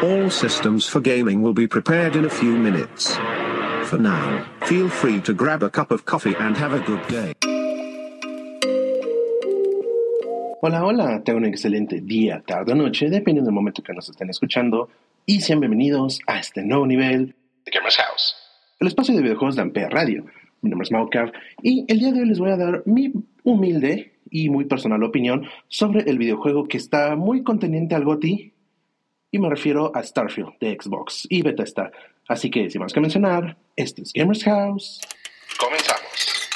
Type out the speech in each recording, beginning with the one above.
All systems for gaming will be prepared in a few minutes. For now, feel free to grab a cup of coffee and have a good day. Hola, hola, tengan un excelente día, tarde o noche, dependiendo del momento que nos estén escuchando, y sean bienvenidos a este nuevo nivel de Gamers House, el espacio de videojuegos de Ampere Radio. Mi nombre es Maucav y el día de hoy les voy a dar mi humilde y muy personal opinión sobre el videojuego que está muy contendiente al GOTY, y me refiero a Starfield de Xbox y Bethesda. Así que, sin más que mencionar, este es Gamers House. Comenzamos.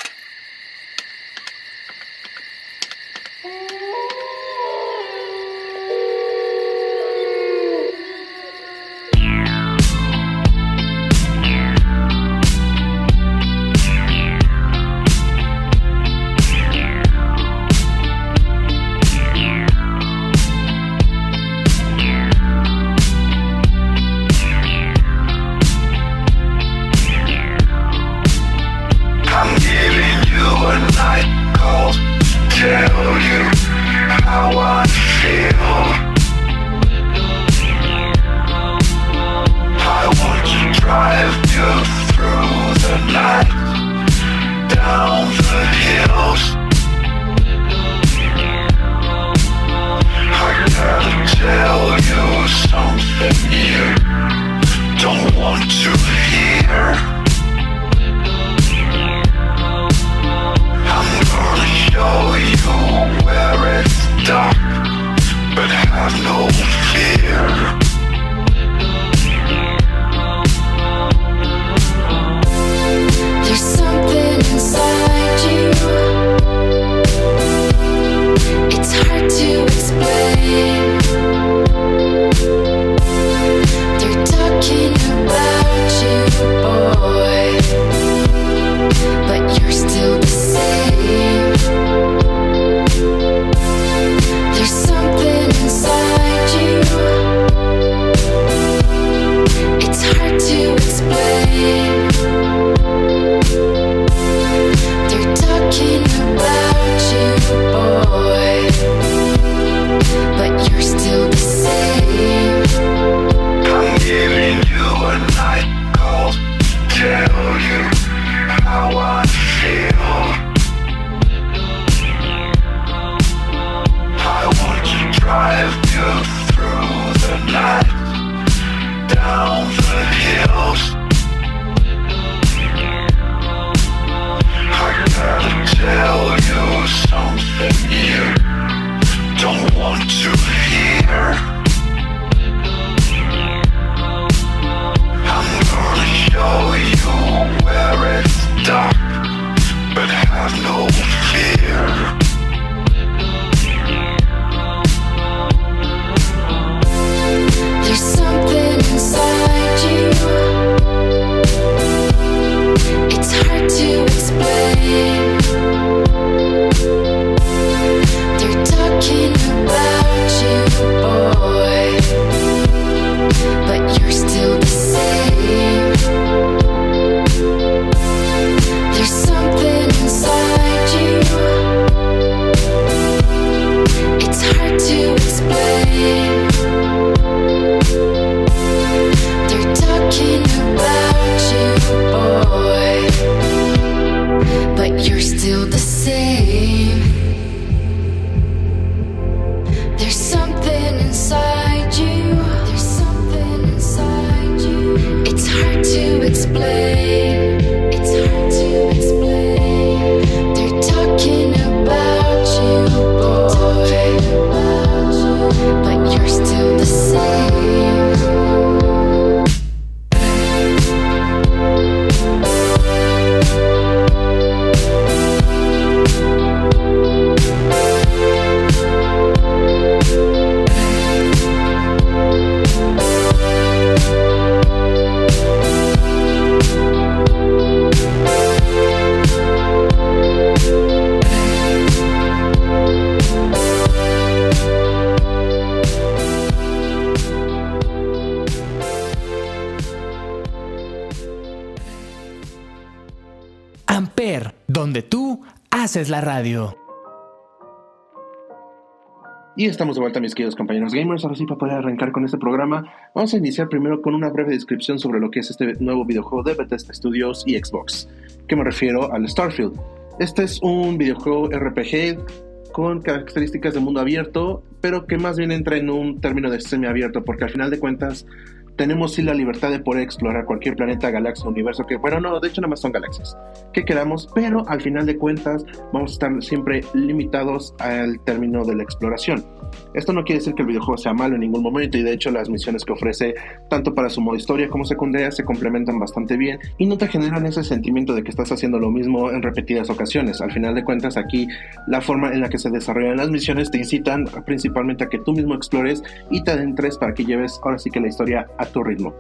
you how I feel I want to drive you through the night Down the hills I gotta tell you something you don't want to hear. show you where it's down the hills. I gotta tell you something you don't want to hear. I'm gonna show you where it's dark But have no haces la radio. Y estamos de vuelta, mis queridos compañeros gamers. Ahora sí, para poder arrancar con este programa, vamos a iniciar primero con una breve descripción sobre lo que es este nuevo videojuego de Bethesda Studios y Xbox, que me refiero al Starfield. Este es un videojuego RPG con características de mundo abierto, pero que más bien entra en un término de semiabierto, porque al final de cuentas tenemos sí la libertad de poder explorar cualquier planeta, galaxia, universo, que bueno, no, de hecho nada más son galaxias, que queramos, pero al final de cuentas vamos a estar siempre limitados al término de la exploración. Esto no quiere decir que el videojuego sea malo en ningún momento y de hecho las misiones que ofrece tanto para su modo historia como secundaria se complementan bastante bien y no te generan ese sentimiento de que estás haciendo lo mismo en repetidas ocasiones. Al final de cuentas aquí la forma en la que se desarrollan las misiones te incitan principalmente a que tú mismo explores y te adentres para que lleves ahora sí que la historia a tu ritmo.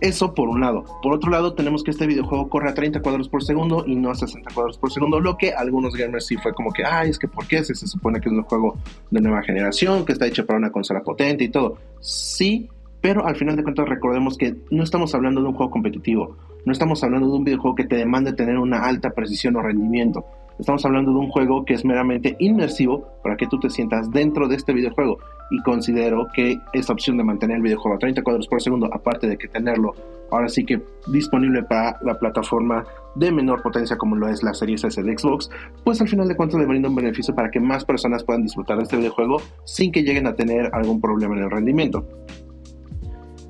Eso por un lado. Por otro lado, tenemos que este videojuego corre a 30 cuadros por segundo y no a 60 cuadros por segundo, lo que algunos gamers sí fue como que, ay, es que ¿por qué? Se, se supone que es un juego de nueva generación, que está hecho para una consola potente y todo. Sí, pero al final de cuentas recordemos que no estamos hablando de un juego competitivo, no estamos hablando de un videojuego que te demande tener una alta precisión o rendimiento. Estamos hablando de un juego que es meramente inmersivo para que tú te sientas dentro de este videojuego y considero que esa opción de mantener el videojuego a 30 cuadros por segundo, aparte de que tenerlo ahora sí que disponible para la plataforma de menor potencia como lo es la serie S de Xbox, pues al final de cuentas le brinda un beneficio para que más personas puedan disfrutar de este videojuego sin que lleguen a tener algún problema en el rendimiento.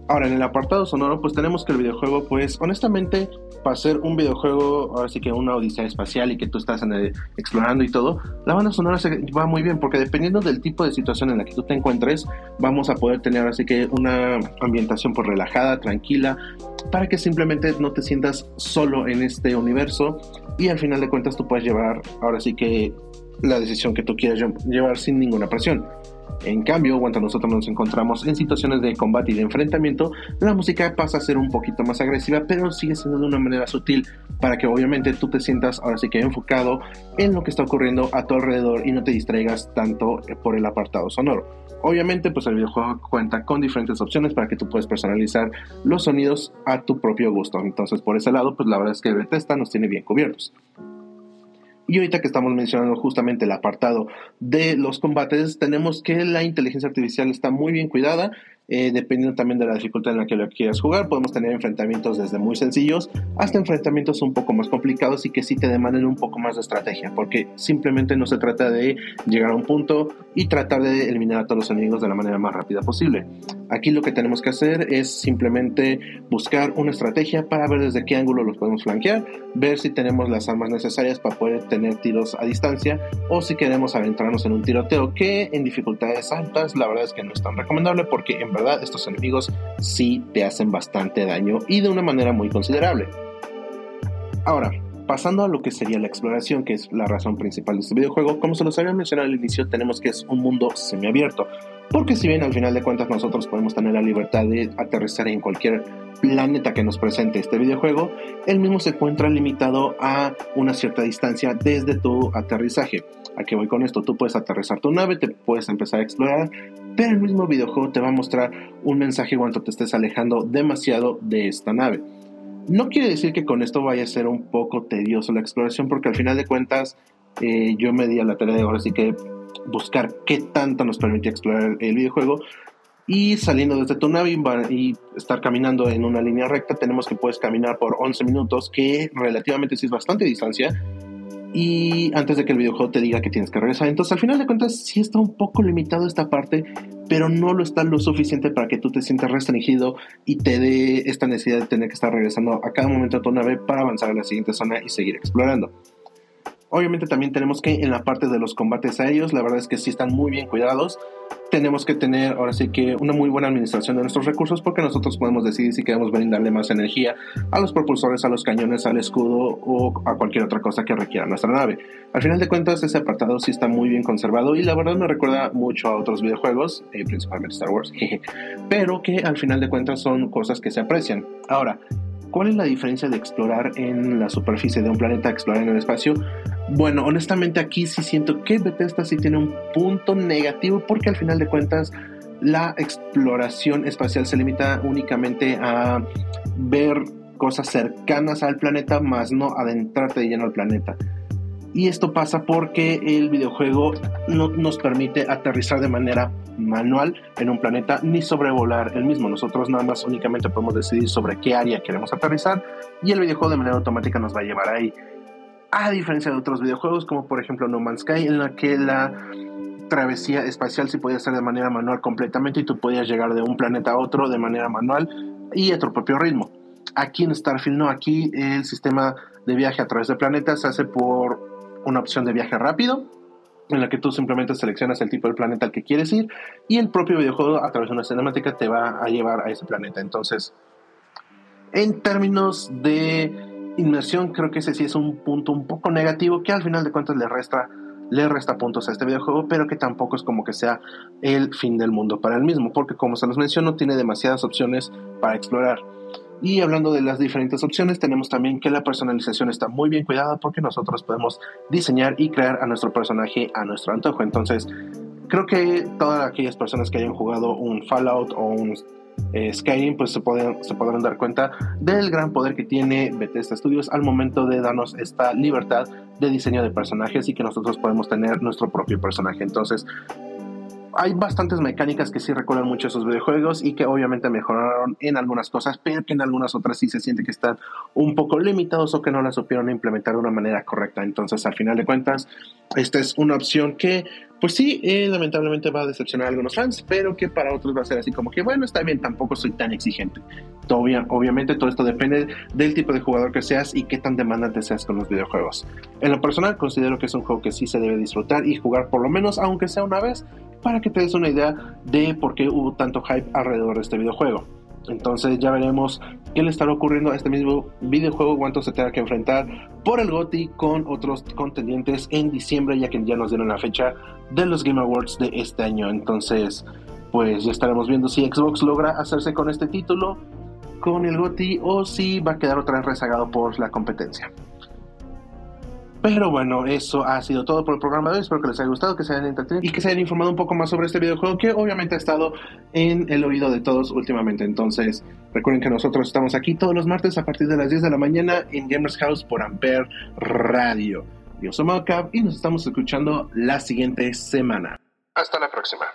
Ahora, en el apartado sonoro, pues tenemos que el videojuego, pues honestamente, para ser un videojuego, ahora sí que una odisea espacial y que tú estás explorando y todo, la banda sonora se va muy bien porque dependiendo del tipo de situación en la que tú te encuentres, vamos a poder tener así que una ambientación pues relajada, tranquila, para que simplemente no te sientas solo en este universo y al final de cuentas tú puedes llevar ahora sí que la decisión que tú quieras llevar sin ninguna presión. En cambio, cuando nosotros nos encontramos en situaciones de combate y de enfrentamiento, la música pasa a ser un poquito más agresiva, pero sigue siendo de una manera sutil para que obviamente tú te sientas ahora sí que enfocado en lo que está ocurriendo a tu alrededor y no te distraigas tanto por el apartado sonoro. Obviamente, pues el videojuego cuenta con diferentes opciones para que tú puedas personalizar los sonidos a tu propio gusto. Entonces, por ese lado, pues la verdad es que Bethesda nos tiene bien cubiertos. Y ahorita que estamos mencionando justamente el apartado de los combates, tenemos que la inteligencia artificial está muy bien cuidada eh, dependiendo también de la dificultad en la que lo quieras jugar, podemos tener enfrentamientos desde muy sencillos hasta enfrentamientos un poco más complicados y que sí te demanden un poco más de estrategia, porque simplemente no se trata de llegar a un punto y tratar de eliminar a todos los enemigos de la manera más rápida posible. Aquí lo que tenemos que hacer es simplemente buscar una estrategia para ver desde qué ángulo los podemos flanquear, ver si tenemos las armas necesarias para poder tener tiros a distancia o si queremos adentrarnos en un tiroteo que en dificultades altas la verdad es que no es tan recomendable porque en verdad estos enemigos sí te hacen bastante daño y de una manera muy considerable. Ahora, pasando a lo que sería la exploración, que es la razón principal de este videojuego, como se los había mencionado al inicio, tenemos que es un mundo semiabierto. Porque si bien al final de cuentas nosotros podemos tener la libertad de aterrizar en cualquier planeta que nos presente este videojuego, el mismo se encuentra limitado a una cierta distancia desde tu aterrizaje. ¿A qué voy con esto? Tú puedes aterrizar tu nave, te puedes empezar a explorar, pero el mismo videojuego te va a mostrar un mensaje cuando te estés alejando demasiado de esta nave. No quiere decir que con esto vaya a ser un poco tedioso la exploración, porque al final de cuentas eh, yo me di a la tarea de ahora sí que buscar qué tanto nos permite explorar el videojuego. Y saliendo desde tu nave y estar caminando en una línea recta, tenemos que puedes caminar por 11 minutos, que relativamente sí es bastante distancia, y antes de que el videojuego te diga que tienes que regresar. Entonces, al final de cuentas, sí está un poco limitado esta parte, pero no lo está lo suficiente para que tú te sientas restringido y te dé esta necesidad de tener que estar regresando a cada momento a tu nave para avanzar a la siguiente zona y seguir explorando. Obviamente también tenemos que en la parte de los combates aéreos, la verdad es que sí están muy bien cuidados. Tenemos que tener ahora sí que una muy buena administración de nuestros recursos porque nosotros podemos decidir si queremos brindarle más energía a los propulsores, a los cañones, al escudo o a cualquier otra cosa que requiera nuestra nave. Al final de cuentas ese apartado sí está muy bien conservado y la verdad me recuerda mucho a otros videojuegos, eh, principalmente Star Wars, pero que al final de cuentas son cosas que se aprecian. Ahora, ¿Cuál es la diferencia de explorar en la superficie de un planeta a explorar en el espacio? Bueno, honestamente aquí sí siento que Bethesda sí tiene un punto negativo porque al final de cuentas la exploración espacial se limita únicamente a ver cosas cercanas al planeta, más no adentrarte de lleno al planeta. Y esto pasa porque el videojuego no nos permite aterrizar de manera manual en un planeta ni sobrevolar el mismo. Nosotros nada más únicamente podemos decidir sobre qué área queremos aterrizar y el videojuego de manera automática nos va a llevar ahí. A diferencia de otros videojuegos como por ejemplo No Man's Sky en la que la travesía espacial sí podía ser de manera manual completamente y tú podías llegar de un planeta a otro de manera manual y a tu propio ritmo. Aquí en Starfield no, aquí el sistema de viaje a través de planetas se hace por una opción de viaje rápido, en la que tú simplemente seleccionas el tipo de planeta al que quieres ir y el propio videojuego a través de una cinemática te va a llevar a ese planeta. Entonces, en términos de inmersión, creo que ese sí es un punto un poco negativo que al final de cuentas le resta le resta puntos a este videojuego, pero que tampoco es como que sea el fin del mundo para el mismo, porque como se los menciono, tiene demasiadas opciones para explorar. Y hablando de las diferentes opciones, tenemos también que la personalización está muy bien cuidada porque nosotros podemos diseñar y crear a nuestro personaje a nuestro antojo. Entonces, creo que todas aquellas personas que hayan jugado un Fallout o un eh, Skyrim, pues se, pueden, se podrán dar cuenta del gran poder que tiene Bethesda Studios al momento de darnos esta libertad de diseño de personajes y que nosotros podemos tener nuestro propio personaje. Entonces, hay bastantes mecánicas que sí recuerdan mucho esos videojuegos y que obviamente mejoraron en algunas cosas, pero que en algunas otras sí se siente que están un poco limitados o que no las supieron implementar de una manera correcta. Entonces, al final de cuentas, esta es una opción que pues sí, eh, lamentablemente va a decepcionar a algunos fans, pero que para otros va a ser así como que, bueno, está bien, tampoco soy tan exigente. Todavía, obviamente todo esto depende del tipo de jugador que seas y qué tan demandante seas con los videojuegos. En lo personal, considero que es un juego que sí se debe disfrutar y jugar por lo menos, aunque sea una vez, para que te des una idea de por qué hubo tanto hype alrededor de este videojuego. Entonces ya veremos qué le estará ocurriendo a este mismo videojuego, cuánto se tenga que enfrentar por el GOTI con otros contendientes en diciembre, ya que ya nos dieron la fecha de los Game Awards de este año. Entonces, pues ya estaremos viendo si Xbox logra hacerse con este título, con el GOTI, o si va a quedar otra vez rezagado por la competencia. Pero bueno, eso ha sido todo por el programa de hoy. Espero que les haya gustado, que se hayan entretenido y que se hayan informado un poco más sobre este videojuego que obviamente ha estado en el oído de todos últimamente. Entonces, recuerden que nosotros estamos aquí todos los martes a partir de las 10 de la mañana en Gamers House por Ampere Radio. Yo soy Malcap y nos estamos escuchando la siguiente semana. Hasta la próxima.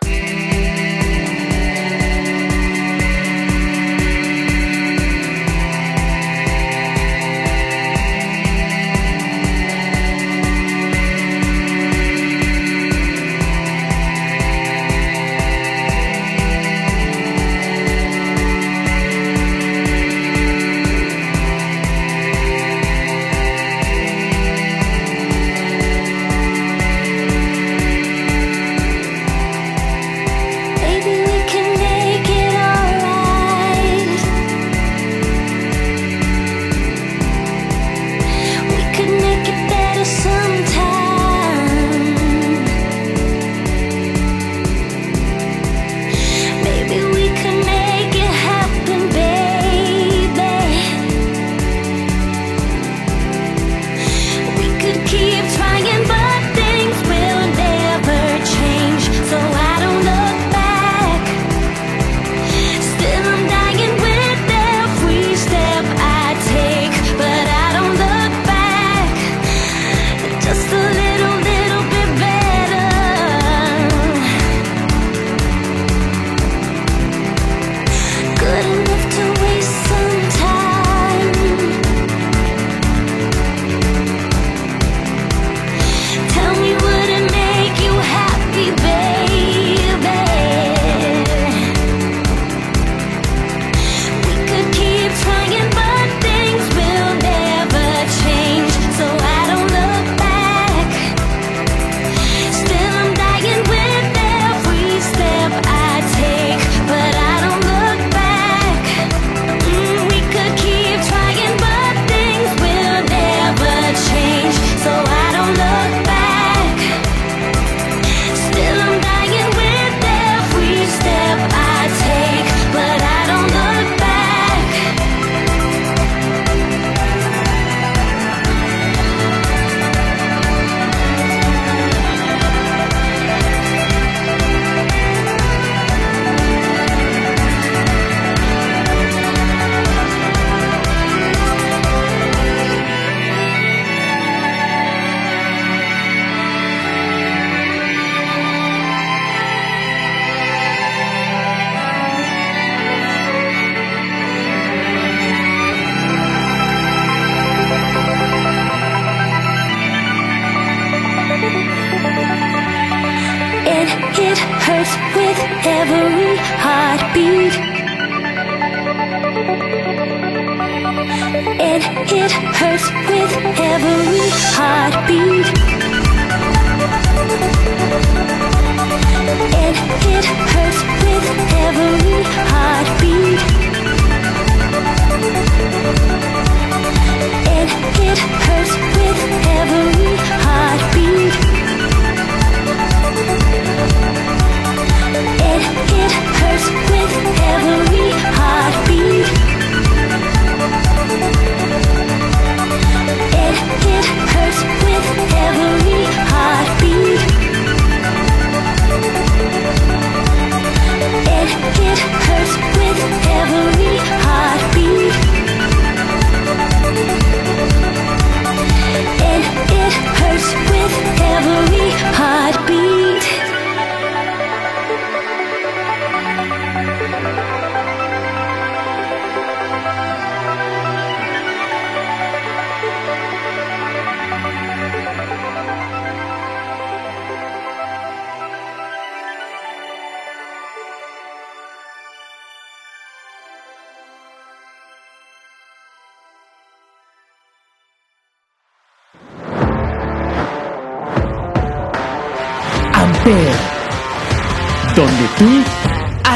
一场